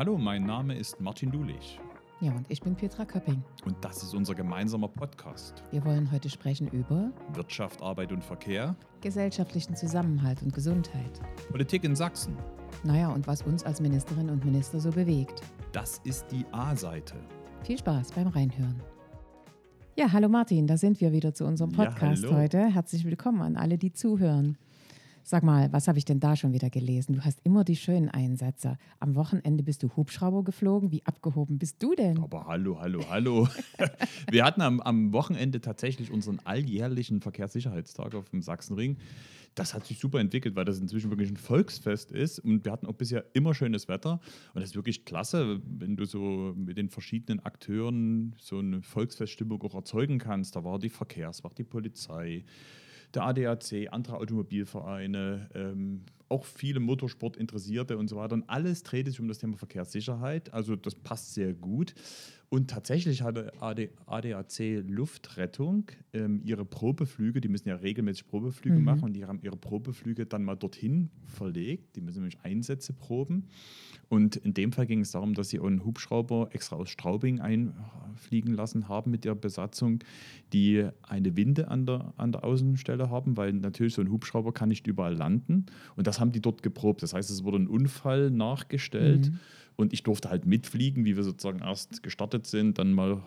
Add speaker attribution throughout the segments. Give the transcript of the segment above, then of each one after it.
Speaker 1: Hallo, mein Name ist Martin Dulich
Speaker 2: Ja, und ich bin Petra Köpping.
Speaker 1: und das ist unser gemeinsamer Podcast.
Speaker 2: Wir wollen heute sprechen über
Speaker 1: Wirtschaft, Arbeit und Verkehr,
Speaker 2: gesellschaftlichen Zusammenhalt und Gesundheit.
Speaker 1: Politik in Sachsen.
Speaker 2: Naja, und was uns als Ministerinnen und Minister so bewegt.
Speaker 1: Das ist die A-Seite.
Speaker 2: Viel Spaß beim Reinhören. Ja, hallo Martin, da sind wir wieder zu unserem
Speaker 1: Ja,
Speaker 2: Podcast
Speaker 1: hallo.
Speaker 2: heute. Herzlich willkommen an alle, die zuhören. Sag mal, was habe ich denn da schon wieder gelesen? Du hast immer die schönen Einsätze. Am Wochenende bist du Hubschrauber geflogen. Wie abgehoben bist du denn?
Speaker 1: Aber hallo, hallo, hallo. Wir hatten am, am Wochenende tatsächlich unseren alljährlichen Verkehrssicherheitstag auf dem Sachsenring. Das hat sich super entwickelt, weil das inzwischen wirklich ein Volksfest ist. Und wir hatten auch bisher immer schönes Wetter. Und das ist wirklich klasse, wenn du so mit den verschiedenen Akteuren so eine Volksfeststimmung auch erzeugen kannst. Da war die Verkehrswacht, die Polizei, der ADAC, andere Automobilvereine, ähm, auch viele Motorsportinteressierte und so weiter. Und alles dreht sich um das Thema Verkehrssicherheit. Also das passt sehr gut. Und tatsächlich hatte AD, ADAC Luftrettung ähm, ihre Probeflüge, die müssen ja regelmäßig Probeflüge
Speaker 2: Mhm.
Speaker 1: machen und die haben ihre Probeflüge dann mal dorthin verlegt. Die müssen nämlich Einsätze proben. Und in dem Fall ging es darum, dass sie einen Hubschrauber extra aus Straubing einfliegen lassen haben mit der Besatzung, die eine Winde an der, an der Außenstelle haben, weil natürlich so ein Hubschrauber kann nicht überall landen. Und das haben die dort geprobt. Das heißt, es wurde ein Unfall nachgestellt und ich durfte halt mitfliegen, wie wir sozusagen erst gestartet sind, dann mal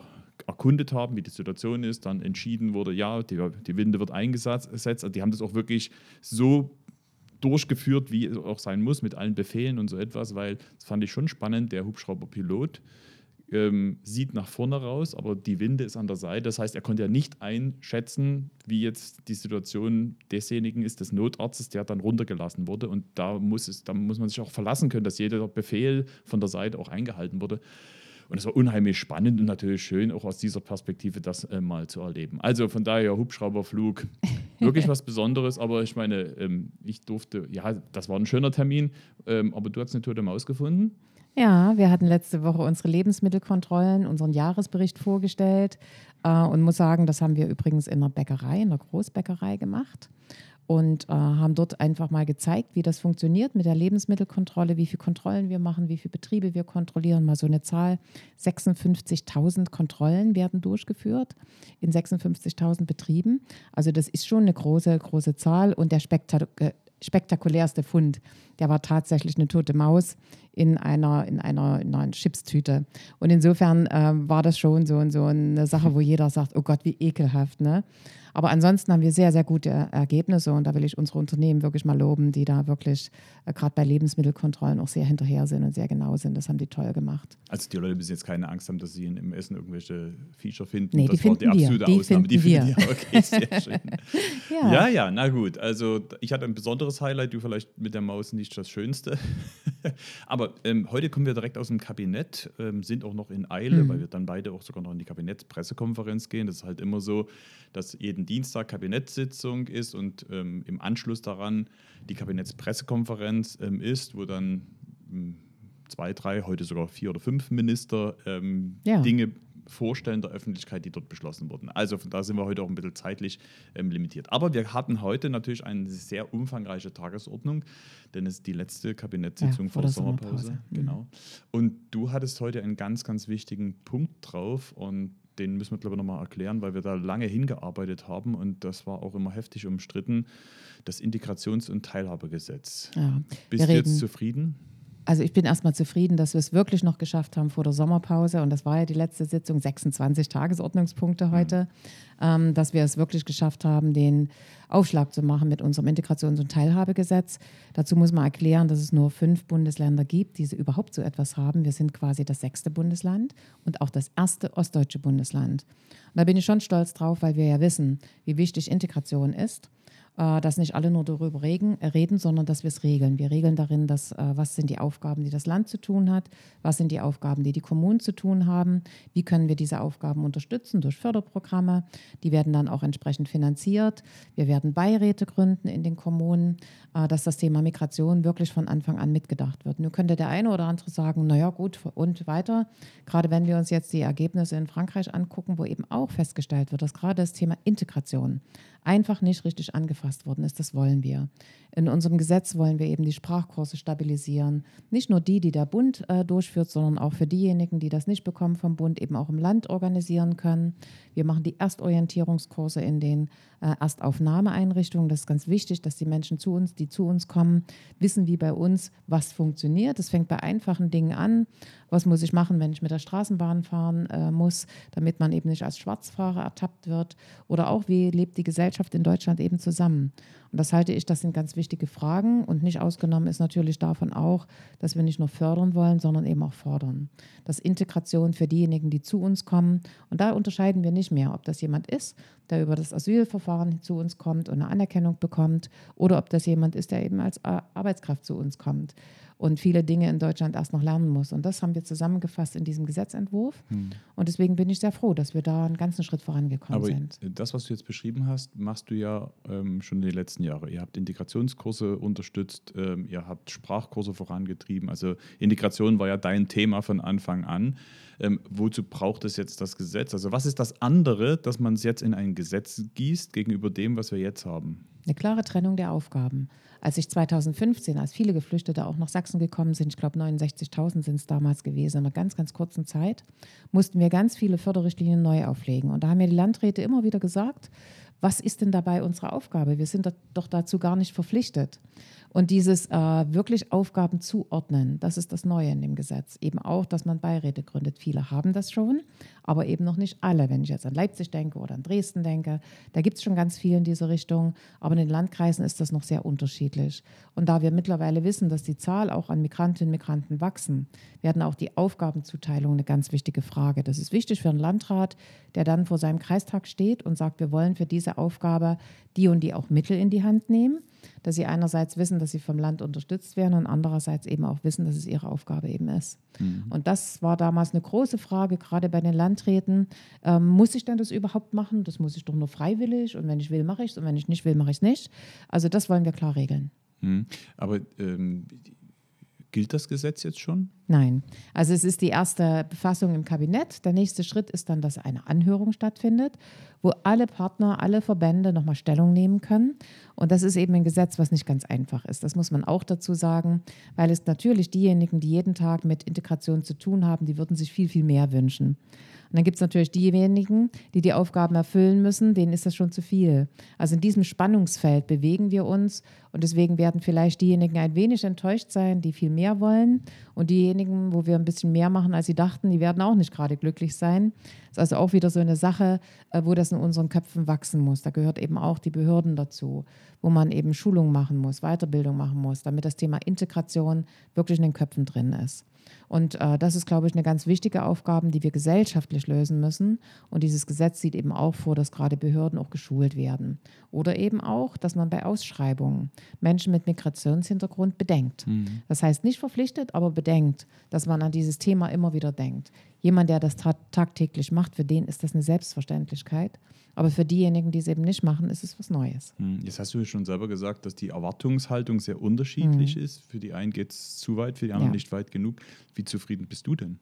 Speaker 1: erkundet haben, wie die Situation ist, dann entschieden wurde, ja, die, die Winde wird eingesetzt. Also die haben das auch wirklich so durchgeführt, wie es auch sein muss, mit allen Befehlen und so etwas, weil das fand ich schon spannend. Der Hubschrauberpilot ähm, sieht nach vorne raus, aber die Winde ist an der Seite. Das heißt, er konnte ja nicht einschätzen, wie jetzt die Situation desjenigen ist, des Notarztes, der dann runtergelassen wurde. Und da muss, es, da muss man sich auch verlassen können, dass jeder Befehl von der Seite auch eingehalten wurde. Und es war unheimlich spannend und natürlich schön, auch aus dieser Perspektive das äh, mal zu erleben. Also von daher Hubschrauberflug, wirklich was Besonderes. Aber ich meine, ähm, ich durfte, ja, das war ein schöner Termin, ähm, aber du hast eine tote Maus gefunden.
Speaker 2: Ja, wir hatten letzte Woche unsere Lebensmittelkontrollen, unseren Jahresbericht vorgestellt äh, und muss sagen, das haben wir übrigens in einer Bäckerei, in einer Großbäckerei gemacht und äh, haben dort einfach mal gezeigt, wie das funktioniert mit der Lebensmittelkontrolle, wie viele Kontrollen wir machen, wie viele Betriebe wir kontrollieren. Mal so eine Zahl, 56.000 Kontrollen werden durchgeführt in 56.000 Betrieben. Also das ist schon eine große, große Zahl und der äh, spektakulärste Fund, der war tatsächlich eine tote Maus in einer, in einer, in einer Chipstüte. Und insofern ähm, war das schon so, so eine Sache, wo jeder sagt, oh Gott, wie ekelhaft. Ne? Aber ansonsten haben wir sehr, sehr gute Ergebnisse und da will ich unsere Unternehmen wirklich mal loben, die da wirklich äh, gerade bei Lebensmittelkontrollen auch sehr hinterher sind und sehr genau sind. Das haben die toll gemacht.
Speaker 1: Also die Leute müssen jetzt keine Angst haben, dass sie in- im Essen irgendwelche Feature finden.
Speaker 2: Nee,
Speaker 1: das
Speaker 2: die
Speaker 1: war die
Speaker 2: finden wir.
Speaker 1: absolute
Speaker 2: Die
Speaker 1: Ausnahme. Die
Speaker 2: finden
Speaker 1: finden wir. Okay, sehr schön.
Speaker 2: Ja,
Speaker 1: Ja, ja, na gut. Also ich hatte ein besonderes Highlight, du vielleicht mit der Maus nicht das Schönste. Aber ähm, heute kommen wir direkt aus dem Kabinett, ähm, sind auch noch in Eile, weil wir dann beide auch sogar noch in die Kabinettspressekonferenz gehen. Das ist halt immer so, dass jeden Dienstag Kabinettssitzung ist und ähm, im Anschluss daran die Kabinettspressekonferenz ähm, ist, wo dann ähm, zwei, drei, heute sogar vier oder fünf Minister ähm,
Speaker 2: Ja.
Speaker 1: Dinge vorstellen der Öffentlichkeit, die dort beschlossen wurden. Also von da sind wir heute auch ein bisschen zeitlich ähm, limitiert. Aber wir hatten heute natürlich eine sehr umfangreiche Tagesordnung, denn es ist die letzte Kabinettssitzung
Speaker 2: Ja,
Speaker 1: vor der Sommerpause.
Speaker 2: Mhm.
Speaker 1: Genau. Und du hattest heute einen ganz, ganz wichtigen Punkt drauf und den müssen wir, glaube ich, nochmal erklären, weil wir da lange hingearbeitet haben und das war auch immer heftig umstritten, das Integrations- und Teilhabegesetz.
Speaker 2: ja.
Speaker 1: Bist du jetzt zufrieden?
Speaker 2: Also ich bin erstmal zufrieden, dass wir es wirklich noch geschafft haben vor der Sommerpause. Und das war ja die letzte Sitzung, 26 Tagesordnungspunkte heute, ähm, dass wir es wirklich geschafft haben, den Aufschlag zu machen mit unserem Integrations- und Teilhabegesetz. Dazu muss man erklären, dass es nur fünf Bundesländer gibt, die überhaupt so etwas haben. Wir sind quasi das sechste Bundesland und auch das erste ostdeutsche Bundesland. Und da bin ich schon stolz drauf, weil wir ja wissen, wie wichtig Integration ist dass nicht alle nur darüber äh, reden, sondern dass wir es regeln. Wir regeln darin, dass, äh, was sind die Aufgaben, die das Land zu tun hat, was sind die Aufgaben, die die Kommunen zu tun haben, wie können wir diese Aufgaben unterstützen durch Förderprogramme. Die werden dann auch entsprechend finanziert. Wir werden Beiräte gründen in den Kommunen, äh, dass das Thema Migration wirklich von Anfang an mitgedacht wird. Nun könnte der eine oder andere sagen, naja gut, und weiter. Gerade wenn wir uns jetzt die Ergebnisse in Frankreich angucken, wo eben auch festgestellt wird, dass gerade das Thema Integration einfach nicht richtig angefasst worden ist. Das wollen wir. In unserem Gesetz wollen wir eben die Sprachkurse stabilisieren. Nicht nur die, die der Bund äh, durchführt, sondern auch für diejenigen, die das nicht bekommen vom Bund, eben auch im Land organisieren können. Wir machen die Erstorientierungskurse in den äh, Erstaufnahmeeinrichtungen. Das ist ganz wichtig, dass die Menschen zu uns, die zu uns kommen, wissen, wie bei uns was funktioniert. Das fängt bei einfachen Dingen an. Was muss ich machen, wenn ich mit der Straßenbahn fahren äh, muss, damit man eben nicht als Schwarzfahrer ertappt wird? Oder auch, wie lebt die Gesellschaft in Deutschland eben zusammen? Und das halte ich, das sind ganz wichtige Fragen. Und nicht ausgenommen ist natürlich davon auch, dass wir nicht nur fördern wollen, sondern eben auch fordern. Das Integration für diejenigen, die zu uns kommen. Und da unterscheiden wir nicht mehr, ob das jemand ist, der über das Asylverfahren zu uns kommt und eine Anerkennung bekommt, oder ob das jemand ist, der eben als Arbeitskraft zu uns kommt und viele Dinge in Deutschland erst noch lernen muss. Und das haben wir zusammengefasst in diesem Gesetzentwurf. Hm. Und deswegen bin ich sehr froh, dass wir da einen ganzen Schritt vorangekommen
Speaker 1: Aber
Speaker 2: sind.
Speaker 1: Das, was du jetzt beschrieben hast, machst du ja ähm, schon in den letzten Jahren. Ihr habt Integrationskurse unterstützt, ähm, ihr habt Sprachkurse vorangetrieben. Also Integration war ja dein Thema von Anfang an. Ähm, wozu braucht es jetzt das Gesetz? Also was ist das andere, dass man es jetzt in ein Gesetz gießt gegenüber dem, was wir jetzt haben?
Speaker 2: Eine klare Trennung der Aufgaben. Als ich 2015, als viele Geflüchtete auch nach Sachsen gekommen sind, ich glaube 69.000 sind es damals gewesen, in einer ganz, ganz kurzen Zeit, mussten wir ganz viele Förderrichtlinien neu auflegen. Und da haben mir die Landräte immer wieder gesagt, was ist denn dabei unsere Aufgabe? Wir sind doch dazu gar nicht verpflichtet. Und dieses äh, wirklich Aufgaben zuordnen, das ist das Neue in dem Gesetz. Eben auch, dass man Beiräte gründet. Viele haben das schon, aber eben noch nicht alle. Wenn ich jetzt an Leipzig denke oder an Dresden denke, da gibt es schon ganz viel in diese Richtung. Aber in den Landkreisen ist das noch sehr unterschiedlich. Und da wir mittlerweile wissen, dass die Zahl auch an Migrantinnen und Migranten wachsen, werden auch die Aufgabenzuteilung eine ganz wichtige Frage. Das ist wichtig für einen Landrat, der dann vor seinem Kreistag steht und sagt, wir wollen für diese Aufgabe die und die auch Mittel in die Hand nehmen dass sie einerseits wissen, dass sie vom Land unterstützt werden und andererseits eben auch wissen, dass es ihre Aufgabe eben ist. Mhm. Und das war damals eine große Frage, gerade bei den Landräten. Ähm, muss ich denn das überhaupt machen? Das muss ich doch nur freiwillig und wenn ich will, mache ich es und wenn ich nicht will, mache ich es nicht. Also das wollen wir klar regeln.
Speaker 1: Mhm. Aber ähm, Gilt das Gesetz jetzt schon?
Speaker 2: Nein. Also es ist die erste Befassung im Kabinett. Der nächste Schritt ist dann, dass eine Anhörung stattfindet, wo alle Partner, alle Verbände nochmal Stellung nehmen können. Und das ist eben ein Gesetz, was nicht ganz einfach ist. Das muss man auch dazu sagen, weil es natürlich diejenigen, die jeden Tag mit Integration zu tun haben, die würden sich viel, viel mehr wünschen. Und dann gibt es natürlich diejenigen, die die Aufgaben erfüllen müssen, denen ist das schon zu viel. Also in diesem Spannungsfeld bewegen wir uns und deswegen werden vielleicht diejenigen ein wenig enttäuscht sein, die viel mehr wollen und diejenigen, wo wir ein bisschen mehr machen, als sie dachten, die werden auch nicht gerade glücklich sein. Das ist also auch wieder so eine Sache, äh, wo das in unseren Köpfen wachsen muss. Da gehört eben auch die Behörden dazu, wo man eben Schulung machen muss, Weiterbildung machen muss, damit das Thema Integration wirklich in den Köpfen drin ist. Und äh, das ist, glaube ich, eine ganz wichtige Aufgabe, die wir gesellschaftlich lösen müssen. Und dieses Gesetz sieht eben auch vor, dass gerade Behörden auch geschult werden. Oder eben auch, dass man bei Ausschreibungen Menschen mit Migrationshintergrund bedenkt. Mhm. Das heißt nicht verpflichtet, aber bedenkt, dass man an dieses Thema immer wieder denkt. Jemand, der das tagtäglich macht, für den ist das eine Selbstverständlichkeit. Aber für diejenigen, die es eben nicht machen, ist es was Neues.
Speaker 1: Mhm. Jetzt hast du ja schon selber gesagt, dass die Erwartungshaltung sehr unterschiedlich mhm. ist. Für die einen geht es zu weit, für die anderen ja. nicht weit genug. Wie zufrieden bist du denn?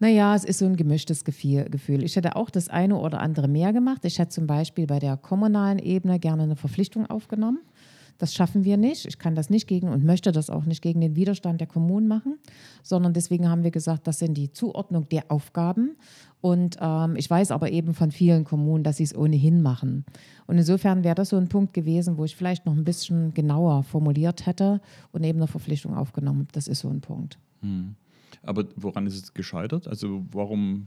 Speaker 2: Naja, es ist so ein gemischtes Gefühl. Ich hätte auch das eine oder andere mehr gemacht. Ich hätte zum Beispiel bei der kommunalen Ebene gerne eine Verpflichtung aufgenommen. Das schaffen wir nicht. Ich kann das nicht gegen und möchte das auch nicht gegen den Widerstand der Kommunen machen, sondern deswegen haben wir gesagt, das sind die Zuordnung der Aufgaben. Und ähm, ich weiß aber eben von vielen Kommunen, dass sie es ohnehin machen. Und insofern wäre das so ein Punkt gewesen, wo ich vielleicht noch ein bisschen genauer formuliert hätte und eben eine Verpflichtung aufgenommen. Das ist so ein Punkt.
Speaker 1: Hm. Aber woran ist es gescheitert? Also warum,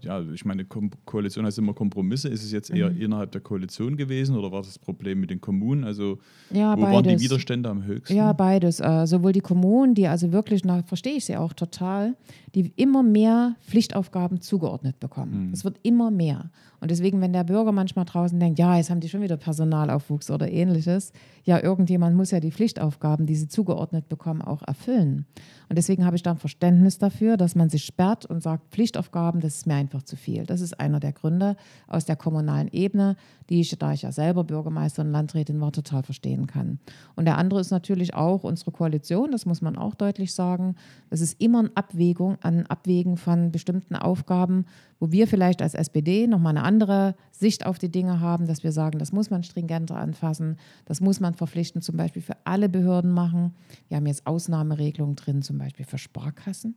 Speaker 1: ja, ich meine, Ko Koalition heißt immer Kompromisse. Ist es jetzt eher mhm. innerhalb der Koalition gewesen oder war das Problem mit den Kommunen? Also ja, wo beides. waren die Widerstände am höchsten?
Speaker 2: Ja, beides. Äh, sowohl die Kommunen, die also wirklich, da verstehe ich sie auch total, die immer mehr Pflichtaufgaben zugeordnet bekommen. Es mhm. wird immer mehr. Und deswegen, wenn der Bürger manchmal draußen denkt, ja, jetzt haben die schon wieder Personalaufwuchs oder ähnliches, ja, irgendjemand muss ja die Pflichtaufgaben, die sie zugeordnet bekommen, auch erfüllen. Und deswegen habe ich da ein Verständnis dafür, dass man sich sperrt und sagt, Pflichtaufgaben, das ist mir ein einfach zu viel. Das ist einer der Gründe aus der kommunalen Ebene, die ich, da ich ja selber Bürgermeister und Landrätin war, total verstehen kann. Und der andere ist natürlich auch unsere Koalition, das muss man auch deutlich sagen. Das ist immer eine Abwägung, ein Abwägen von bestimmten Aufgaben, wo wir vielleicht als SPD nochmal eine andere Sicht auf die Dinge haben, dass wir sagen, das muss man stringenter anfassen, das muss man verpflichtend zum Beispiel für alle Behörden machen. Wir haben jetzt Ausnahmeregelungen drin, zum Beispiel für Sparkassen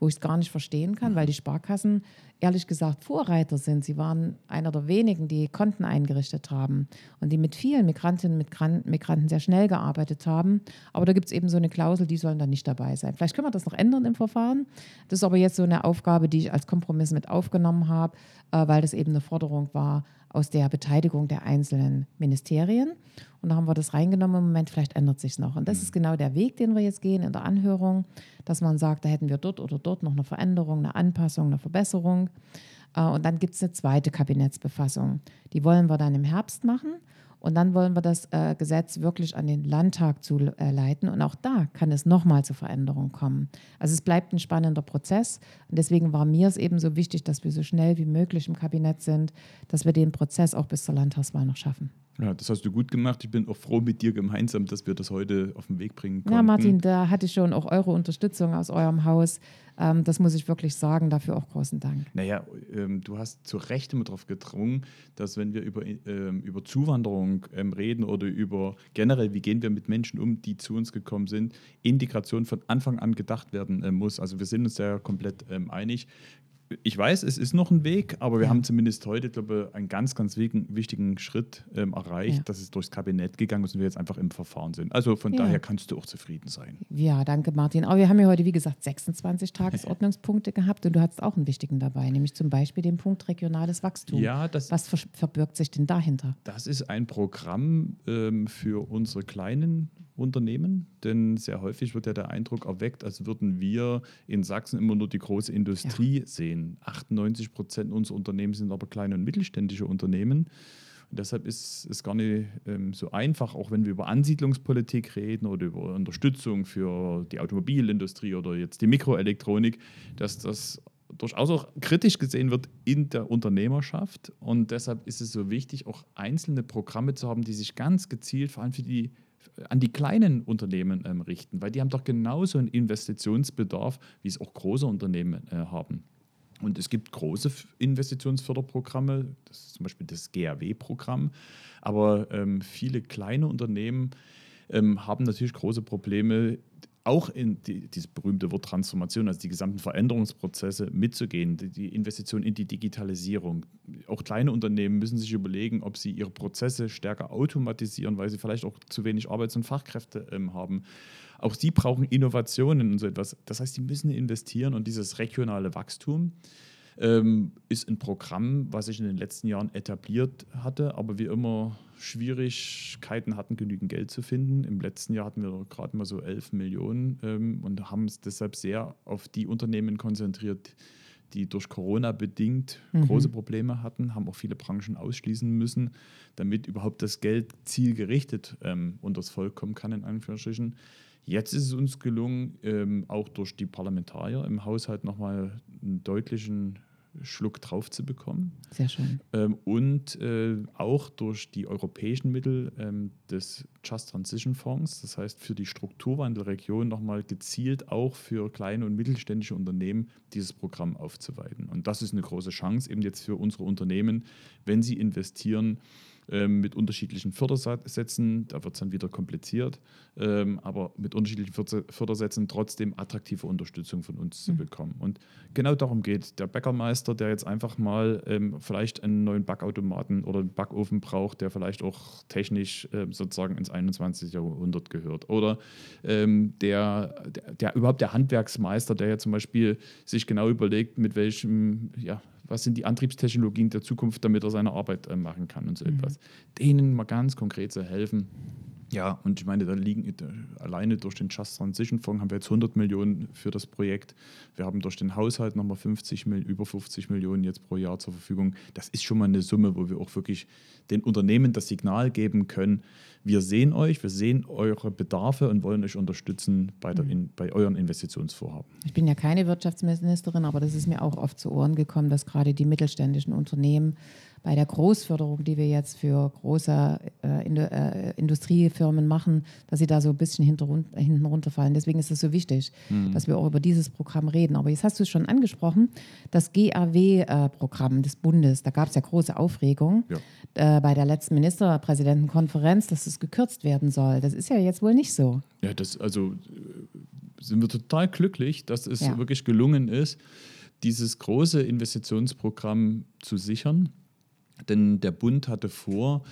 Speaker 2: wo ich es gar nicht verstehen kann, weil die Sparkassen ehrlich gesagt Vorreiter sind. Sie waren einer der wenigen, die Konten eingerichtet haben und die mit vielen Migrantinnen und Migranten sehr schnell gearbeitet haben. Aber da gibt es eben so eine Klausel, die sollen dann nicht dabei sein. Vielleicht können wir das noch ändern im Verfahren. Das ist aber jetzt so eine Aufgabe, die ich als Kompromiss mit aufgenommen habe, äh, weil das eben eine Forderung war aus der Beteiligung der einzelnen Ministerien. Und da haben wir das reingenommen. Im Moment, vielleicht ändert sich es noch. Und das mhm. ist genau der Weg, den wir jetzt gehen in der Anhörung, dass man sagt, da hätten wir dort oder dort noch eine Veränderung, eine Anpassung, eine Verbesserung. Äh, und dann gibt es eine zweite Kabinettsbefassung. Die wollen wir dann im Herbst machen. Und dann wollen wir das äh, Gesetz wirklich an den Landtag zu äh, leiten. Und auch da kann es nochmal zur Veränderung kommen. Also es bleibt ein spannender Prozess. Und deswegen war mir es eben so wichtig, dass wir so schnell wie möglich im Kabinett sind, dass wir den Prozess auch bis zur Landtagswahl noch schaffen.
Speaker 1: Ja, das hast du gut gemacht. Ich bin auch froh mit dir gemeinsam, dass wir das heute auf den Weg bringen
Speaker 2: konnten. Ja, Martin, da hatte ich schon auch eure Unterstützung aus eurem Haus. Ähm, das muss ich wirklich sagen. Dafür auch großen Dank.
Speaker 1: Naja, ähm, du hast zu Recht immer darauf gedrungen, dass wenn wir über, ähm, über Zuwanderung ähm, reden oder über generell, wie gehen wir mit Menschen um, die zu uns gekommen sind, Integration von Anfang an gedacht werden äh, muss. Also wir sind uns ja komplett ähm, einig ich weiß, es ist noch ein Weg, aber wir ja. haben zumindest heute, glaube ich, einen ganz, ganz wichtigen Schritt ähm, erreicht, ja. dass es durchs Kabinett gegangen ist und wir jetzt einfach im Verfahren sind. Also von ja. daher kannst du auch zufrieden sein.
Speaker 2: Ja, danke Martin. Aber wir haben ja heute, wie gesagt, 26 Tagesordnungspunkte gehabt und du hattest auch einen wichtigen dabei, nämlich zum Beispiel den Punkt regionales Wachstum.
Speaker 1: Ja, das,
Speaker 2: Was verbirgt sich denn dahinter?
Speaker 1: Das ist ein Programm ähm, für unsere kleinen Unternehmen, denn sehr häufig wird ja der Eindruck erweckt, als würden wir in Sachsen immer nur die große Industrie ja. sehen. 98 Prozent unserer Unternehmen sind aber kleine und mittelständische Unternehmen. Und deshalb ist es gar nicht ähm, so einfach, auch wenn wir über Ansiedlungspolitik reden oder über Unterstützung für die Automobilindustrie oder jetzt die Mikroelektronik, dass das durchaus auch kritisch gesehen wird in der Unternehmerschaft. Und deshalb ist es so wichtig, auch einzelne Programme zu haben, die sich ganz gezielt vor allem für die an die kleinen Unternehmen ähm, richten, weil die haben doch genauso einen Investitionsbedarf, wie es auch große Unternehmen äh, haben. Und es gibt große Investitionsförderprogramme, das ist zum Beispiel das GAW-Programm, aber ähm, viele kleine Unternehmen ähm, haben natürlich große Probleme, auch in die, dieses berühmte Wort Transformation, also die gesamten Veränderungsprozesse mitzugehen, die, die, Investition in die Digitalisierung. Auch kleine Unternehmen müssen sich überlegen, ob sie ihre Prozesse stärker automatisieren, weil sie vielleicht auch zu wenig Arbeits- und Fachkräfte ähm, haben. Auch sie brauchen Innovationen und so etwas. Das heißt, sie müssen investieren und dieses regionale Wachstum ähm, ist ein Programm, was sich in den letzten Jahren etabliert hatte, aber wie immer Schwierigkeiten hatten, genügend Geld zu finden. Im letzten Jahr hatten wir gerade mal so 11 Millionen ähm, und haben es deshalb sehr auf die Unternehmen konzentriert, die durch Corona bedingt mhm. große Probleme hatten, haben auch viele Branchen ausschließen müssen, damit überhaupt das Geld zielgerichtet ähm, unter das Volk kommen kann, in Anführungsstrichen. Jetzt ist es uns gelungen, ähm, auch durch die Parlamentarier im Haushalt nochmal einen deutlichen Schluck drauf zu bekommen.
Speaker 2: Sehr schön.
Speaker 1: Ähm, und äh, auch durch die europäischen Mittel ähm, des Just Transition Fonds, das heißt für die Strukturwandelregion nochmal gezielt auch für kleine und mittelständische Unternehmen dieses Programm aufzuweiten. Und das ist eine große Chance eben jetzt für unsere Unternehmen, wenn sie investieren ähm, mit unterschiedlichen Fördersätzen. Da wird es dann wieder kompliziert, ähm, aber mit unterschiedlichen Fördersätzen trotzdem attraktive Unterstützung von uns mhm. zu bekommen. Und genau darum geht der Bäckermeister, der jetzt einfach mal ähm, vielleicht einen neuen Backautomaten oder einen Backofen braucht, der vielleicht auch technisch äh, sozusagen ins 21. Jahrhundert gehört. Oder ähm, der, der, der überhaupt der Handwerksmeister, der ja zum Beispiel sich genau überlegt, mit welchem ja, was sind die Antriebstechnologien der Zukunft, damit er seine Arbeit äh, machen kann und so mhm. etwas. Denen mal ganz konkret zu helfen, Ja, und ich meine, da liegen alleine durch den Just Transition Fonds haben wir jetzt 100 Millionen für das Projekt. Wir haben durch den Haushalt nochmal 50, über 50 Millionen jetzt pro Jahr zur Verfügung. Das ist schon mal eine Summe, wo wir auch wirklich den Unternehmen das Signal geben können, wir sehen euch, wir sehen eure Bedarfe und wollen euch unterstützen bei, der, mhm. in, bei euren Investitionsvorhaben.
Speaker 2: Ich bin ja keine Wirtschaftsministerin, aber das ist mir auch oft zu Ohren gekommen, dass gerade die mittelständischen Unternehmen bei der Großförderung, die wir jetzt für große äh, Indu äh, Industriefirmen machen, dass sie da so ein bisschen hinten runterfallen. Deswegen ist es so wichtig, mhm. dass wir auch über dieses Programm reden. Aber jetzt hast du es schon angesprochen, das GAW-Programm äh, des Bundes, da gab es ja große Aufregung ja. Äh, bei der letzten Ministerpräsidentenkonferenz, dass es gekürzt werden soll. Das ist ja jetzt wohl nicht so.
Speaker 1: Ja, das also äh, sind wir total glücklich, dass es ja. wirklich gelungen ist, dieses große Investitionsprogramm zu sichern. Denn der Bund hatte vor,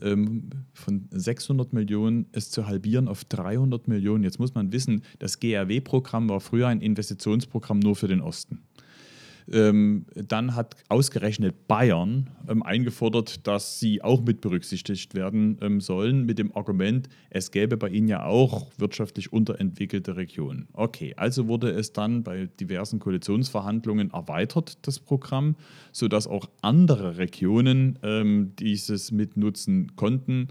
Speaker 1: ähm, von 600 Millionen es zu halbieren auf 300 Millionen. Jetzt muss man wissen, das GRW-Programm war früher ein Investitionsprogramm nur für den Osten. Ähm, dann hat ausgerechnet Bayern ähm, eingefordert, dass sie auch mit berücksichtigt werden ähm, sollen, mit dem Argument, es gäbe bei ihnen ja auch wirtschaftlich unterentwickelte Regionen. Okay, also wurde es dann bei diversen Koalitionsverhandlungen erweitert, das Programm, sodass auch andere Regionen ähm, dieses mitnutzen konnten.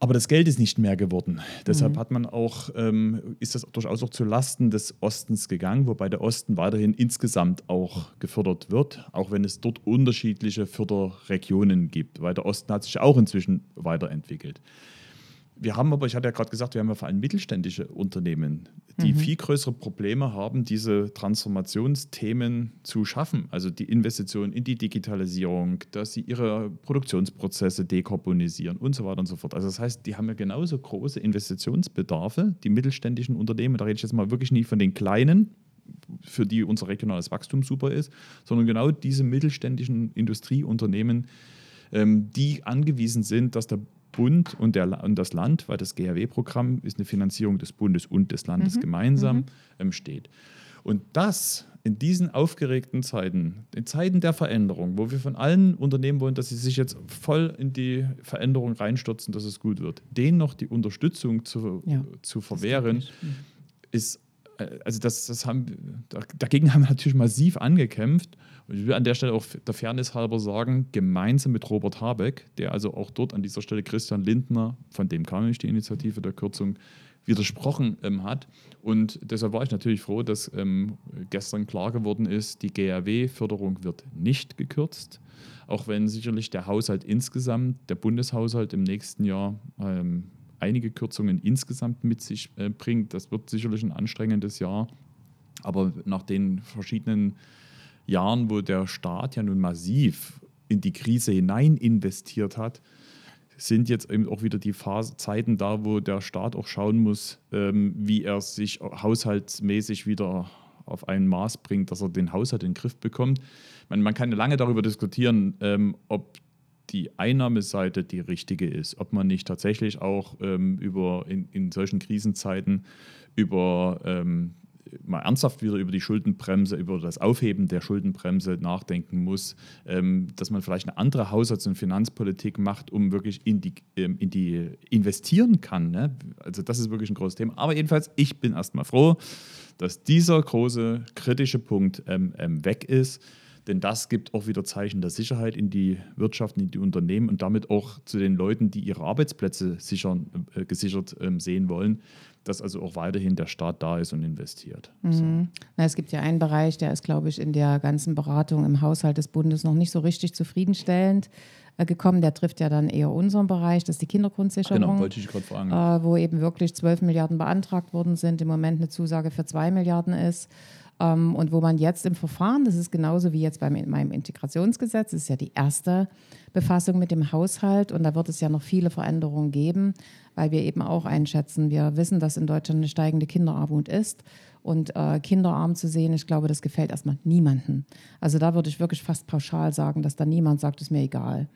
Speaker 1: Aber das Geld ist nicht mehr geworden. Mhm. Deshalb hat man auch, ähm, ist das durchaus auch zu Lasten des Ostens gegangen, wobei der Osten weiterhin insgesamt auch gefördert wird, auch wenn es dort unterschiedliche Förderregionen gibt, weil der Osten hat sich auch inzwischen weiterentwickelt. Wir haben aber, ich hatte ja gerade gesagt, wir haben ja vor allem mittelständische Unternehmen, die mhm. viel größere Probleme haben, diese Transformationsthemen zu schaffen. Also die Investitionen in die Digitalisierung, dass sie ihre Produktionsprozesse dekarbonisieren und so weiter und so fort. Also das heißt, die haben ja genauso große Investitionsbedarfe, die mittelständischen Unternehmen. Da rede ich jetzt mal wirklich nicht von den kleinen, für die unser regionales Wachstum super ist, sondern genau diese mittelständischen Industrieunternehmen, ähm, die angewiesen sind, dass der Bund und, der, und das Land, weil das GHW-Programm ist eine Finanzierung des Bundes und des Landes mhm. gemeinsam, mhm. Ähm, steht. Und das in diesen aufgeregten Zeiten, in Zeiten der Veränderung, wo wir von allen Unternehmen wollen, dass sie sich jetzt voll in die Veränderung reinstürzen, dass es gut wird, denen noch die Unterstützung zu, ja, zu verwehren, ist, ist äh, also das, das haben, dagegen haben wir natürlich massiv angekämpft. Und ich will an der Stelle auch der Fairness halber sagen, gemeinsam mit Robert Habeck, der also auch dort an dieser Stelle Christian Lindner, von dem kam nämlich die Initiative der Kürzung, widersprochen ähm, hat. Und deshalb war ich natürlich froh, dass ähm, gestern klar geworden ist, die GRW-Förderung wird nicht gekürzt, auch wenn sicherlich der Haushalt insgesamt, der Bundeshaushalt im nächsten Jahr ähm, einige Kürzungen insgesamt mit sich äh, bringt. Das wird sicherlich ein anstrengendes Jahr. Aber nach den verschiedenen Jahren, wo der Staat ja nun massiv in die Krise hinein investiert hat, sind jetzt eben auch wieder die Phase, Zeiten da, wo der Staat auch schauen muss, ähm, wie er sich haushaltsmäßig wieder auf ein Maß bringt, dass er den Haushalt in den Griff bekommt. Man, man kann lange darüber diskutieren, ähm, ob die Einnahmeseite die richtige ist, ob man nicht tatsächlich auch ähm, über in, in solchen Krisenzeiten über ähm, mal ernsthaft wieder über die Schuldenbremse, über das Aufheben der Schuldenbremse nachdenken muss, ähm, dass man vielleicht eine andere Haushalts- und Finanzpolitik macht, um wirklich in die, ähm, in die investieren kann. Ne? Also das ist wirklich ein großes Thema. Aber jedenfalls, ich bin erstmal froh, dass dieser große kritische Punkt ähm, ähm weg ist. Denn das gibt auch wieder Zeichen der Sicherheit in die Wirtschaft, in die Unternehmen und damit auch zu den Leuten, die ihre Arbeitsplätze sichern, äh, gesichert äh, sehen wollen, dass also auch weiterhin der Staat da ist und investiert.
Speaker 2: Mhm. So. Na, es gibt ja einen Bereich, der ist, glaube ich, in der ganzen Beratung im Haushalt des Bundes noch nicht so richtig zufriedenstellend äh, gekommen. Der trifft ja dann eher unseren Bereich, das ist die Kindergrundsicherung. Genau, wollte ich gerade fragen. Äh, wo eben wirklich 12 Milliarden beantragt worden sind, im Moment eine Zusage für 2 Milliarden ist. Ähm, und wo man jetzt im Verfahren, das ist genauso wie jetzt bei meinem Integrationsgesetz, das ist ja die erste Befassung mit dem Haushalt und da wird es ja noch viele Veränderungen geben, weil wir eben auch einschätzen, wir wissen, dass in Deutschland eine steigende Kinderarmut ist und äh, kinderarm zu sehen, ich glaube, das gefällt erstmal niemandem. Also da würde ich wirklich fast pauschal sagen, dass da niemand sagt, ist mir egal.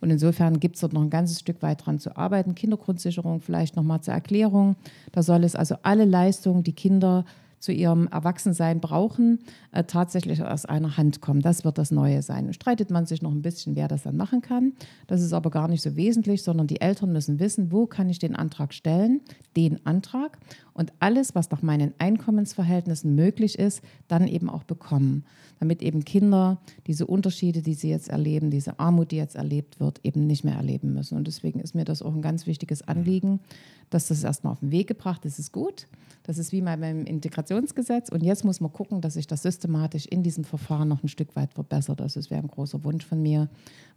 Speaker 2: Und insofern gibt es dort noch ein ganzes Stück weit dran zu arbeiten. Kindergrundsicherung vielleicht nochmal zur Erklärung. Da soll es also alle Leistungen, die Kinder zu ihrem Erwachsensein brauchen, äh, tatsächlich aus einer Hand kommen. Das wird das Neue sein. Und streitet man sich noch ein bisschen, wer das dann machen kann. Das ist aber gar nicht so wesentlich, sondern die Eltern müssen wissen, wo kann ich den Antrag stellen, den Antrag und alles, was nach meinen Einkommensverhältnissen möglich ist, dann eben auch bekommen, damit eben Kinder diese Unterschiede, die sie jetzt erleben, diese Armut, die jetzt erlebt wird, eben nicht mehr erleben müssen. Und deswegen ist mir das auch ein ganz wichtiges Anliegen, dass das erstmal auf den Weg gebracht ist, ist gut. Das ist wie beim Integrationsgesetz. Und jetzt muss man gucken, dass sich das systematisch in diesem Verfahren noch ein Stück weit verbessert. Also das wäre ein großer Wunsch von mir,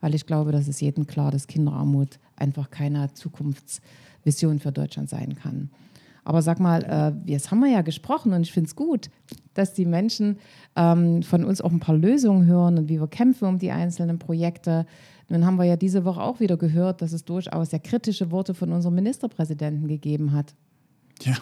Speaker 2: weil ich glaube, dass es jedem klar, dass Kinderarmut einfach keine Zukunftsvision für Deutschland sein kann. Aber sag mal, äh, jetzt haben wir ja gesprochen und ich finde es gut, dass die Menschen ähm, von uns auch ein paar Lösungen hören und wie wir kämpfen um die einzelnen Projekte. Nun haben wir ja diese Woche auch wieder gehört, dass es durchaus sehr kritische Worte von unserem Ministerpräsidenten gegeben hat.
Speaker 1: Ja,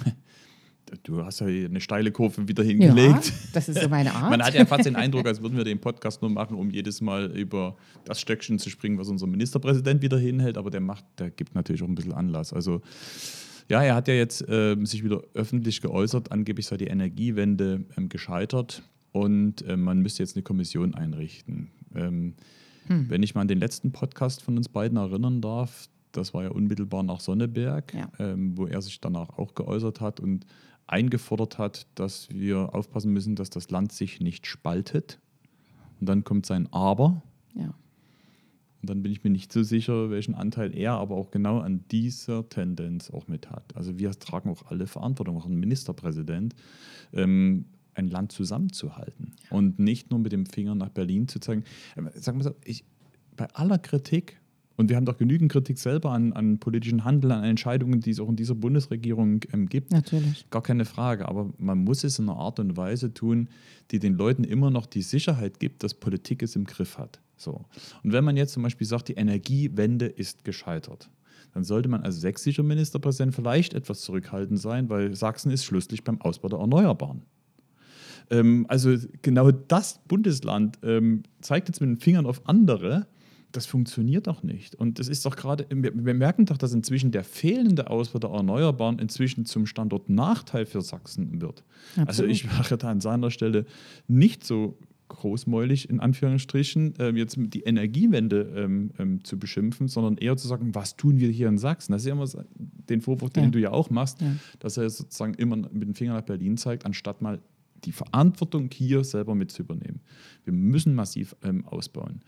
Speaker 1: du hast ja eine steile Kurve wieder hingelegt. Ja,
Speaker 2: das ist so meine Art.
Speaker 1: Man hat ja fast den Eindruck, als würden wir den Podcast nur machen, um jedes Mal über das Stöckchen zu springen, was unser Ministerpräsident wieder hinhält. Aber der macht, der gibt natürlich auch ein bisschen Anlass. Also ja, er hat ja jetzt äh, sich wieder öffentlich geäußert, angeblich sei die Energiewende ähm, gescheitert und äh, man müsste jetzt eine Kommission einrichten. Ähm, hm. Wenn ich mal an den letzten Podcast von uns beiden erinnern darf, das war ja unmittelbar nach Sonneberg, ja. ähm, wo er sich danach auch geäußert hat und eingefordert hat, dass wir aufpassen müssen, dass das Land sich nicht spaltet. Und dann kommt sein Aber. Ja. Und dann bin ich mir nicht so sicher, welchen Anteil er aber auch genau an dieser Tendenz auch mit hat. Also wir tragen auch alle Verantwortung, auch ein Ministerpräsident, ähm, ein Land zusammenzuhalten ja. und nicht nur mit dem Finger nach Berlin zu zeigen. Ähm, sagen wir so, ich, bei aller Kritik, und wir haben doch genügend Kritik selber an, an politischen Handeln, an Entscheidungen, die es auch in dieser Bundesregierung ähm, gibt.
Speaker 2: Natürlich.
Speaker 1: Gar keine Frage. Aber man muss es in einer Art und Weise tun, die den Leuten immer noch die Sicherheit gibt, dass Politik es im Griff hat. So. Und wenn man jetzt zum Beispiel sagt, die Energiewende ist gescheitert, dann sollte man als sächsischer Ministerpräsident vielleicht etwas zurückhaltend sein, weil Sachsen ist schlusslich beim Ausbau der Erneuerbaren. Ähm, also genau das Bundesland ähm, zeigt jetzt mit den Fingern auf andere. Das funktioniert doch nicht. Und das ist doch gerade, wir, merken doch, dass inzwischen der fehlende Ausbau der Erneuerbaren inzwischen zum Standort Nachteil für Sachsen wird. Absolut. Also ich wäre da an seiner Stelle nicht so großmäulig in Anführungsstrichen äh, jetzt die Energiewende ähm, ähm, zu beschimpfen, sondern eher zu sagen, was tun wir hier in Sachsen? Das ist ja immer den Vorwurf, den ja. du ja auch machst, ja. dass er sozusagen immer mit dem Finger nach Berlin zeigt, anstatt mal die Verantwortung hier selber mit zu übernehmen. Wir müssen massiv ähm, ausbauen.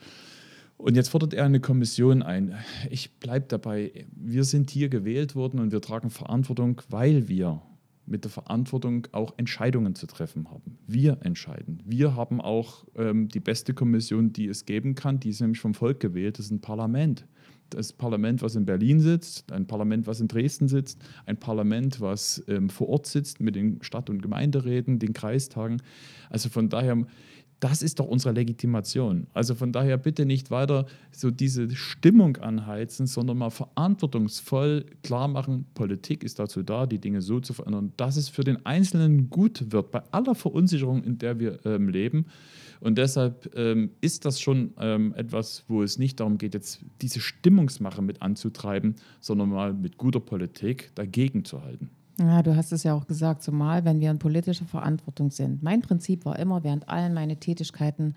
Speaker 1: Und jetzt fordert er eine Kommission ein. Ich bleibe dabei, wir sind hier gewählt worden und wir tragen Verantwortung, weil wir mit der Verantwortung auch Entscheidungen zu treffen haben. Wir entscheiden. Wir haben auch ähm, die beste Kommission, die es geben kann. Die ist nämlich vom Volk gewählt. Das ist ein Parlament. Das Parlament, was in Berlin sitzt, ein Parlament, was in Dresden sitzt, ein Parlament, was ähm, vor Ort sitzt mit den Stadt- und Gemeinderäten, den Kreistagen. Also von daher das ist doch unsere Legitimation. Also von daher bitte nicht weiter so diese Stimmung anheizen, sondern mal verantwortungsvoll klar machen, Politik ist dazu da, die Dinge so zu verändern, dass es für den Einzelnen gut wird, bei aller Verunsicherung, in der wir ähm, leben. Und deshalb ähm, ist das schon ähm, etwas, wo es nicht darum geht, jetzt diese Stimmungsmache mit anzutreiben, sondern mal mit guter Politik dagegen zu halten.
Speaker 2: Ja, du hast es ja auch gesagt, zumal wenn wir in politischer Verantwortung sind. Mein Prinzip war immer während allen meine Tätigkeiten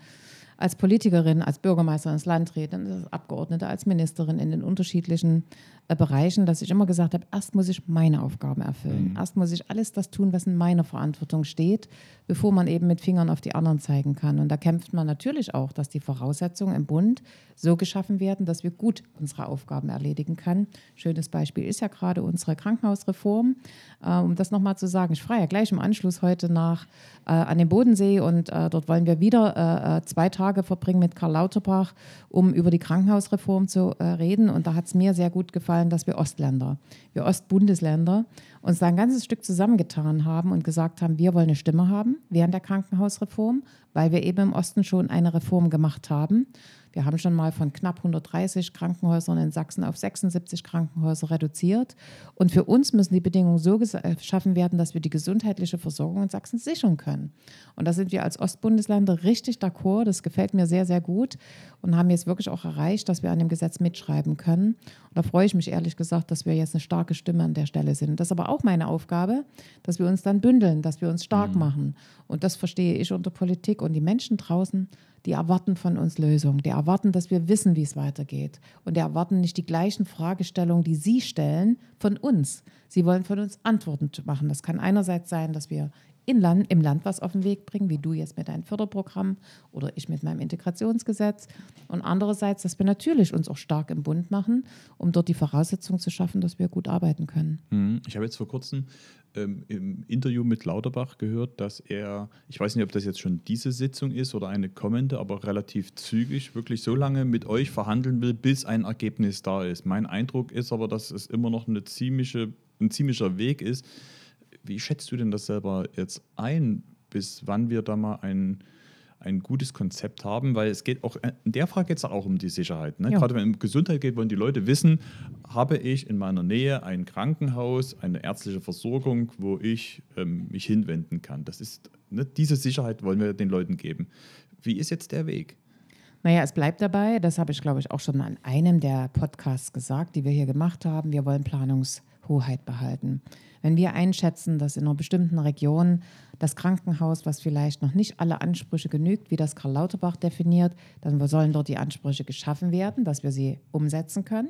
Speaker 2: als Politikerin, als Bürgermeisterin, als Landrätin, als Abgeordnete, als Ministerin in den unterschiedlichen äh, Bereichen, dass ich immer gesagt habe, erst muss ich meine Aufgaben erfüllen. Mhm. Erst muss ich alles das tun, was in meiner Verantwortung steht, bevor man eben mit Fingern auf die anderen zeigen kann. Und da kämpft man natürlich auch, dass die Voraussetzungen im Bund so geschaffen werden, dass wir gut unsere Aufgaben erledigen können. Schönes Beispiel ist ja gerade unsere Krankenhausreform. Äh, um das nochmal zu sagen, ich fahre ja gleich im Anschluss heute nach äh, an den Bodensee und äh, dort wollen wir wieder äh, äh, zwei Tage verbringen mit Karl Lauterbach, um über die Krankenhausreform zu äh, reden. Und da hat es mir sehr gut gefallen, dass wir Ostländer, wir Ostbundesländer uns da ein ganzes Stück zusammengetan haben und gesagt haben, wir wollen eine Stimme haben während der Krankenhausreform, weil wir eben im Osten schon eine Reform gemacht haben. Wir haben schon mal von knapp 130 Krankenhäusern in Sachsen auf 76 Krankenhäuser reduziert. Und für uns müssen die Bedingungen so geschaffen werden, dass wir die gesundheitliche Versorgung in Sachsen sichern können. Und da sind wir als Ostbundesländer richtig d'accord. Das gefällt mir sehr, sehr gut und haben jetzt wirklich auch erreicht, dass wir an dem Gesetz mitschreiben können. Und da freue ich mich ehrlich gesagt, dass wir jetzt eine starke Stimme an der Stelle sind. das ist aber auch meine Aufgabe, dass wir uns dann bündeln, dass wir uns stark mhm. machen. Und das verstehe ich unter Politik. Und die Menschen draußen, die erwarten von uns Lösungen. Die erwarten, dass wir wissen, wie es weitergeht. Und die erwarten nicht die gleichen Fragestellungen, die sie stellen, von uns. Sie wollen von uns Antworten machen. Das kann einerseits sein, dass wir in Land, im Land was auf den Weg bringen, wie du jetzt mit deinem Förderprogramm oder ich mit meinem Integrationsgesetz. Und andererseits, dass wir natürlich uns auch stark im Bund machen, um dort die Voraussetzungen zu schaffen, dass wir gut arbeiten können.
Speaker 1: Mhm. Ich habe jetzt vor kurzem ähm, im Interview mit Lauterbach gehört, dass er, ich weiß nicht, ob das jetzt schon diese Sitzung ist oder eine kommende, aber relativ zügig wirklich so lange mit euch verhandeln will, bis ein Ergebnis da ist. Mein Eindruck ist aber, dass es immer noch eine ziemliche, ein ziemlicher Weg ist wie schätzt du denn das selber jetzt ein, bis wann wir da mal ein, ein gutes Konzept haben? Weil es geht auch, äh, in der Frage geht es auch um die Sicherheit. Ne? Ja. Gerade wenn es um Gesundheit geht, wollen die Leute wissen, habe ich in meiner Nähe ein Krankenhaus, eine ärztliche Versorgung, wo ich ähm, mich hinwenden kann. Das ist, ne? diese Sicherheit wollen wir den Leuten geben. Wie ist jetzt der Weg?
Speaker 2: Naja, es bleibt dabei, das habe ich, glaube ich, auch schon an einem der Podcasts gesagt, die wir hier gemacht haben. Wir wollen Planungshoheit behalten. Wenn wir einschätzen, dass in einer bestimmten Region das Krankenhaus, was vielleicht noch nicht alle Ansprüche genügt, wie das Karl Lauterbach definiert, dann sollen dort die Ansprüche geschaffen werden, dass wir sie umsetzen können.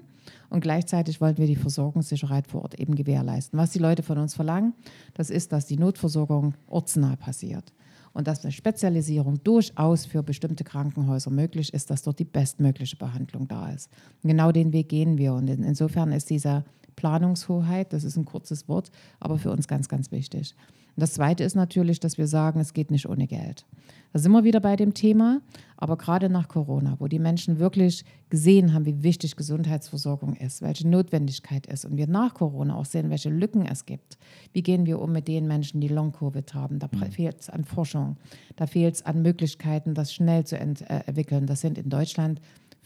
Speaker 2: Und gleichzeitig wollen wir die Versorgungssicherheit vor Ort eben gewährleisten. Was die Leute von uns verlangen, das ist, dass die Notversorgung ortsnah passiert und dass eine Spezialisierung durchaus für bestimmte Krankenhäuser möglich ist, dass dort die bestmögliche Behandlung da ist. Genau den Weg gehen wir und insofern ist dieser Planungshoheit, das ist ein kurzes Wort, aber für uns ganz, ganz wichtig. Und das Zweite ist natürlich, dass wir sagen, es geht nicht ohne Geld. Da sind wir wieder bei dem Thema, aber gerade nach Corona, wo die Menschen wirklich gesehen haben, wie wichtig Gesundheitsversorgung ist, welche Notwendigkeit ist und wir nach Corona auch sehen, welche Lücken es gibt. Wie gehen wir um mit den Menschen, die Long-Covid haben? Da mhm. fehlt es an Forschung, da fehlt es an Möglichkeiten, das schnell zu äh, entwickeln. Das sind in Deutschland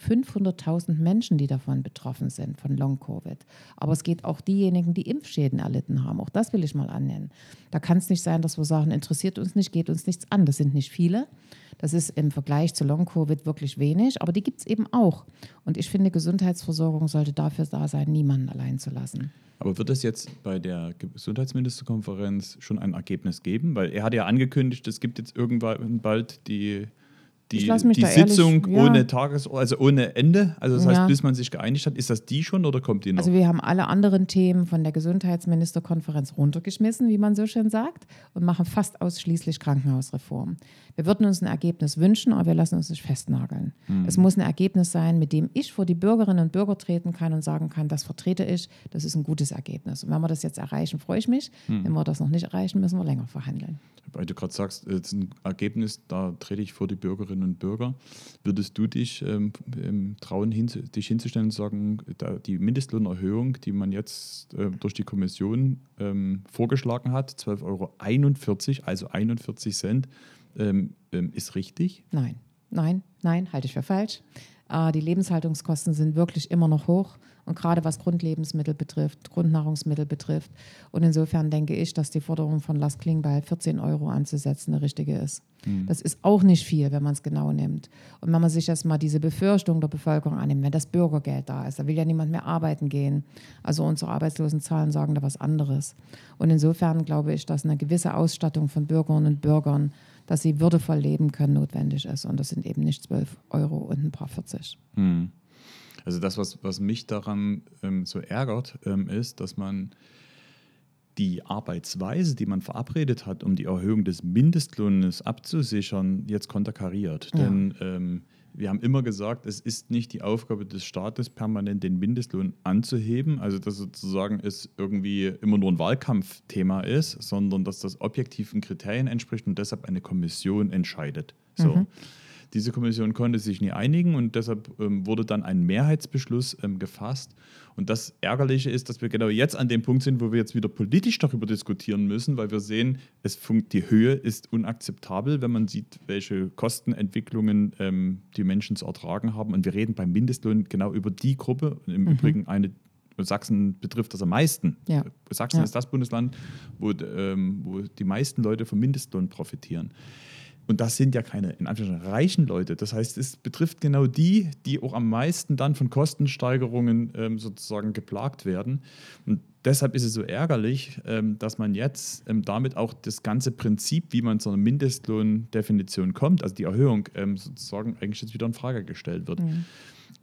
Speaker 2: 500.000 Menschen, die davon betroffen sind, von Long-Covid. Aber es geht auch diejenigen, die Impfschäden erlitten haben. Auch das will ich mal annennen. Da kann es nicht sein, dass wir sagen, interessiert uns nicht, geht uns nichts an. Das sind nicht viele. Das ist im Vergleich zu Long-Covid wirklich wenig, aber die gibt es eben auch. Und ich finde, Gesundheitsversorgung sollte dafür da sein, niemanden allein zu lassen.
Speaker 1: Aber wird es jetzt bei der Gesundheitsministerkonferenz schon ein Ergebnis geben? Weil er hat ja angekündigt, es gibt jetzt irgendwann bald die die, die Sitzung ehrlich, ja. ohne Tages also ohne Ende, also das heißt, bis man sich geeinigt hat, ist das die schon oder kommt die noch?
Speaker 2: Also wir haben alle anderen Themen von der Gesundheitsministerkonferenz runtergeschmissen, wie man so schön sagt, und machen fast ausschließlich Krankenhausreform. Wir würden uns ein Ergebnis wünschen, aber wir lassen uns nicht festnageln. Mhm. Es muss ein Ergebnis sein, mit dem ich vor die Bürgerinnen und Bürger treten kann und sagen kann, das vertrete ich, das ist ein gutes Ergebnis. Und wenn wir das jetzt erreichen, freue ich mich. Mhm. Wenn wir das noch nicht erreichen, müssen wir länger verhandeln.
Speaker 1: Weil du gerade sagst, es ist ein Ergebnis, da trete ich vor die Bürgerinnen und Bürger. Würdest du dich ähm, ähm trauen, hin, dich hinzustellen und sagen, die Mindestlohnerhöhung, die man jetzt äh, durch die Kommission ähm, vorgeschlagen hat, 12,41 Euro, also 41 Cent, ähm, ähm, ist richtig?
Speaker 2: Nein, nein, nein, halte ich für falsch. Äh, die Lebenshaltungskosten sind wirklich immer noch hoch. Und gerade was Grundlebensmittel betrifft, Grundnahrungsmittel betrifft. Und insofern denke ich, dass die Forderung von Lars Klingbeil 14 Euro anzusetzen eine richtige ist. Mhm. Das ist auch nicht viel, wenn man es genau nimmt. Und wenn man sich erstmal diese Befürchtung der Bevölkerung annimmt, wenn das Bürgergeld da ist, da will ja niemand mehr arbeiten gehen. Also unsere Arbeitslosenzahlen sagen da was anderes. Und insofern glaube ich, dass eine gewisse Ausstattung von Bürgerinnen und Bürgern dass sie würdevoll leben können, notwendig ist. Und das sind eben nicht 12 Euro und ein paar 40. Hm.
Speaker 1: Also das, was, was mich daran ähm, so ärgert, ähm, ist, dass man die Arbeitsweise, die man verabredet hat, um die Erhöhung des Mindestlohnes abzusichern, jetzt konterkariert. Ja. Denn ähm, wir haben immer gesagt, es ist nicht die Aufgabe des Staates, permanent den Mindestlohn anzuheben, also dass sozusagen es irgendwie immer nur ein Wahlkampfthema ist, sondern dass das objektiven Kriterien entspricht und deshalb eine Kommission entscheidet. So. Mhm. Diese Kommission konnte sich nie einigen und deshalb ähm, wurde dann ein Mehrheitsbeschluss ähm, gefasst. Und das Ärgerliche ist, dass wir genau jetzt an dem Punkt sind, wo wir jetzt wieder politisch darüber diskutieren müssen, weil wir sehen, es die Höhe ist unakzeptabel, wenn man sieht, welche Kostenentwicklungen ähm, die Menschen zu ertragen haben. Und wir reden beim Mindestlohn genau über die Gruppe. Im mhm. Übrigen eine Sachsen betrifft das am meisten. Ja. Sachsen ja. ist das Bundesland, wo, ähm, wo die meisten Leute vom Mindestlohn profitieren. Und das sind ja keine in Anführungszeichen reichen Leute. Das heißt, es betrifft genau die, die auch am meisten dann von Kostensteigerungen ähm, sozusagen geplagt werden. Und deshalb ist es so ärgerlich, ähm, dass man jetzt ähm, damit auch das ganze Prinzip, wie man zu einer Mindestlohndefinition kommt, also die Erhöhung, ähm, sozusagen eigentlich jetzt wieder in Frage gestellt wird. Mhm.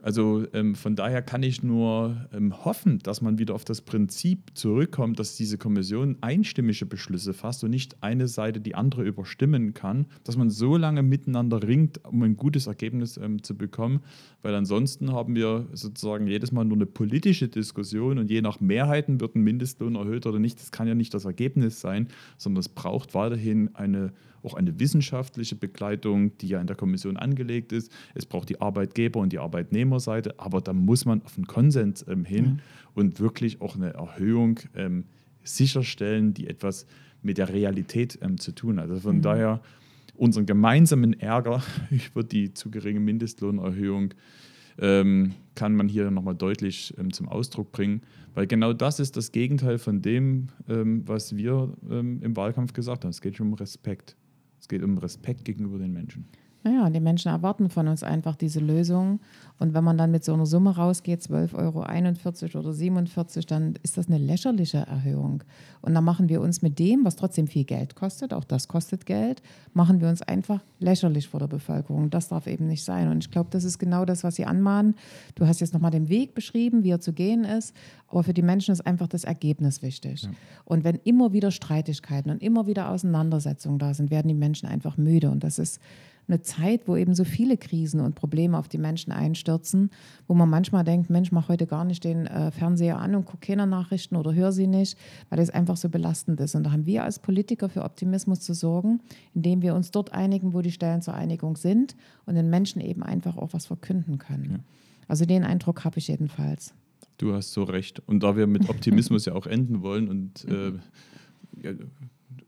Speaker 1: Also ähm, von daher kann ich nur ähm, hoffen, dass man wieder auf das Prinzip zurückkommt, dass diese Kommission einstimmige Beschlüsse fasst und nicht eine Seite die andere überstimmen kann, dass man so lange miteinander ringt, um ein gutes Ergebnis ähm, zu bekommen, weil ansonsten haben wir sozusagen jedes Mal nur eine politische Diskussion und je nach Mehrheiten wird ein Mindestlohn erhöht oder nicht. Das kann ja nicht das Ergebnis sein, sondern es braucht weiterhin eine auch eine wissenschaftliche Begleitung, die ja in der Kommission angelegt ist. Es braucht die Arbeitgeber- und die Arbeitnehmerseite, aber da muss man auf einen Konsens ähm, hin mhm. und wirklich auch eine Erhöhung ähm, sicherstellen, die etwas mit der Realität ähm, zu tun hat. Also von mhm. daher unseren gemeinsamen Ärger über die zu geringe Mindestlohnerhöhung ähm, kann man hier nochmal deutlich ähm, zum Ausdruck bringen, weil genau das ist das Gegenteil von dem, ähm, was wir ähm, im Wahlkampf gesagt haben. Es geht schon um Respekt. Es geht um Respekt gegenüber den Menschen.
Speaker 2: Naja, die Menschen erwarten von uns einfach diese Lösung. Und wenn man dann mit so einer Summe rausgeht, 12,41 Euro oder 47, dann ist das eine lächerliche Erhöhung. Und dann machen wir uns mit dem, was trotzdem viel Geld kostet, auch das kostet Geld, machen wir uns einfach lächerlich vor der Bevölkerung. Das darf eben nicht sein. Und ich glaube, das ist genau das, was Sie anmahnen. Du hast jetzt nochmal den Weg beschrieben, wie er zu gehen ist. Aber für die Menschen ist einfach das Ergebnis wichtig. Ja. Und wenn immer wieder Streitigkeiten und immer wieder Auseinandersetzungen da sind, werden die Menschen einfach müde. Und das ist eine Zeit, wo eben so viele Krisen und Probleme auf die Menschen einstürzen, wo man manchmal denkt, Mensch, mach heute gar nicht den äh, Fernseher an und guck keine Nachrichten oder hör sie nicht, weil es einfach so belastend ist. Und da haben wir als Politiker für Optimismus zu sorgen, indem wir uns dort einigen, wo die Stellen zur Einigung sind und den Menschen eben einfach auch was verkünden können. Ja. Also den Eindruck habe ich jedenfalls.
Speaker 1: Du hast so recht. Und da wir mit Optimismus ja auch enden wollen und äh, ja,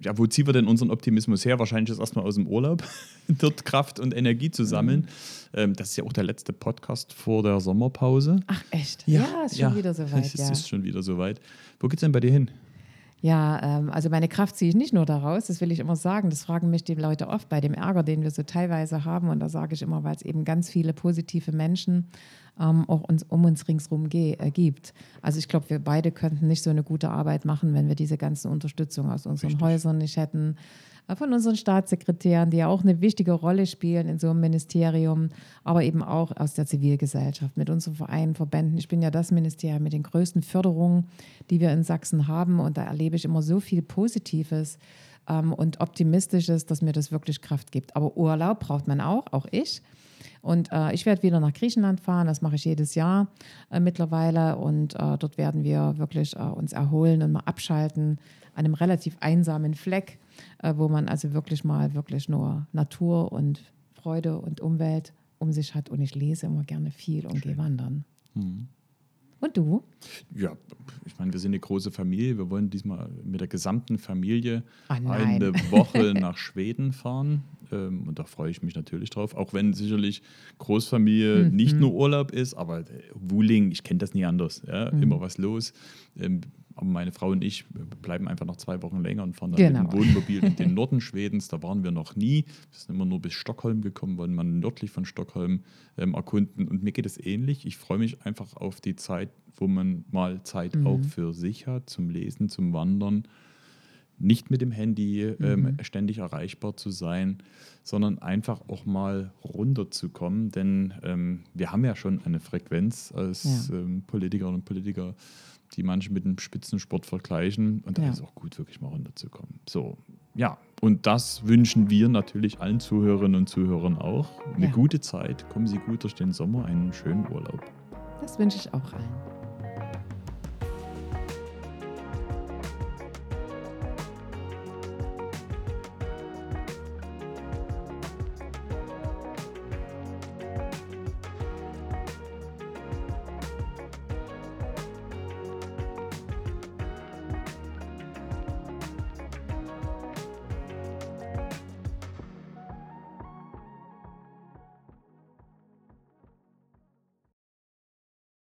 Speaker 1: ja, wo ziehen wir denn unseren Optimismus her? Wahrscheinlich ist erstmal aus dem Urlaub, dort Kraft und Energie zu sammeln. Mhm. Ähm, das ist ja auch der letzte Podcast vor der Sommerpause.
Speaker 2: Ach, echt? Ja, ja ist schon ja, wieder soweit.
Speaker 1: Es ja. ist schon wieder soweit. Wo geht es denn bei dir hin?
Speaker 2: Ja, ähm, also meine Kraft ziehe ich nicht nur daraus, das will ich immer sagen. Das fragen mich die Leute oft bei dem Ärger, den wir so teilweise haben. Und da sage ich immer, weil es eben ganz viele positive Menschen ähm, auch uns, um uns ringsherum äh, gibt. Also ich glaube, wir beide könnten nicht so eine gute Arbeit machen, wenn wir diese ganzen Unterstützung aus unseren Richtig. Häusern nicht hätten, von unseren Staatssekretären, die ja auch eine wichtige Rolle spielen in so einem Ministerium, aber eben auch aus der Zivilgesellschaft, mit unseren Vereinen, Verbänden. Ich bin ja das Ministerium mit den größten Förderungen, die wir in Sachsen haben und da erlebe ich immer so viel Positives ähm, und Optimistisches, dass mir das wirklich Kraft gibt. Aber Urlaub braucht man auch, auch ich. Und äh, ich werde wieder nach Griechenland fahren, das mache ich jedes Jahr äh, mittlerweile. Und äh, dort werden wir wirklich äh, uns erholen und mal abschalten an einem relativ einsamen Fleck, äh, wo man also wirklich mal wirklich nur Natur und Freude und Umwelt um sich hat. Und ich lese immer gerne viel und gehe wandern. Mhm. Und du?
Speaker 1: Ja, ich meine, wir sind eine große Familie. Wir wollen diesmal mit der gesamten Familie oh eine Woche nach Schweden fahren. Ähm, und da freue ich mich natürlich drauf. Auch wenn sicherlich Großfamilie mhm. nicht nur Urlaub ist, aber Wuling, ich kenne das nie anders. Ja? Mhm. Immer was los. Ähm, meine Frau und ich bleiben einfach noch zwei Wochen länger und fahren dann genau. mit dem Wohnmobil in den Norden Schwedens. Da waren wir noch nie. Wir sind immer nur bis Stockholm gekommen, wollen man nördlich von Stockholm ähm, erkunden. Und mir geht es ähnlich. Ich freue mich einfach auf die Zeit, wo man mal Zeit mhm. auch für sich hat, zum Lesen, zum Wandern. Nicht mit dem Handy ähm, mhm. ständig erreichbar zu sein, sondern einfach auch mal runterzukommen. Denn ähm, wir haben ja schon eine Frequenz als ja. ähm, Politikerinnen und Politiker die manche mit dem Spitzensport vergleichen. Und da ja. ist auch gut, wirklich mal runterzukommen. So, ja. Und das wünschen wir natürlich allen Zuhörerinnen und Zuhörern auch. Eine ja. gute Zeit. Kommen Sie gut durch den Sommer, einen schönen Urlaub.
Speaker 2: Das wünsche ich auch allen.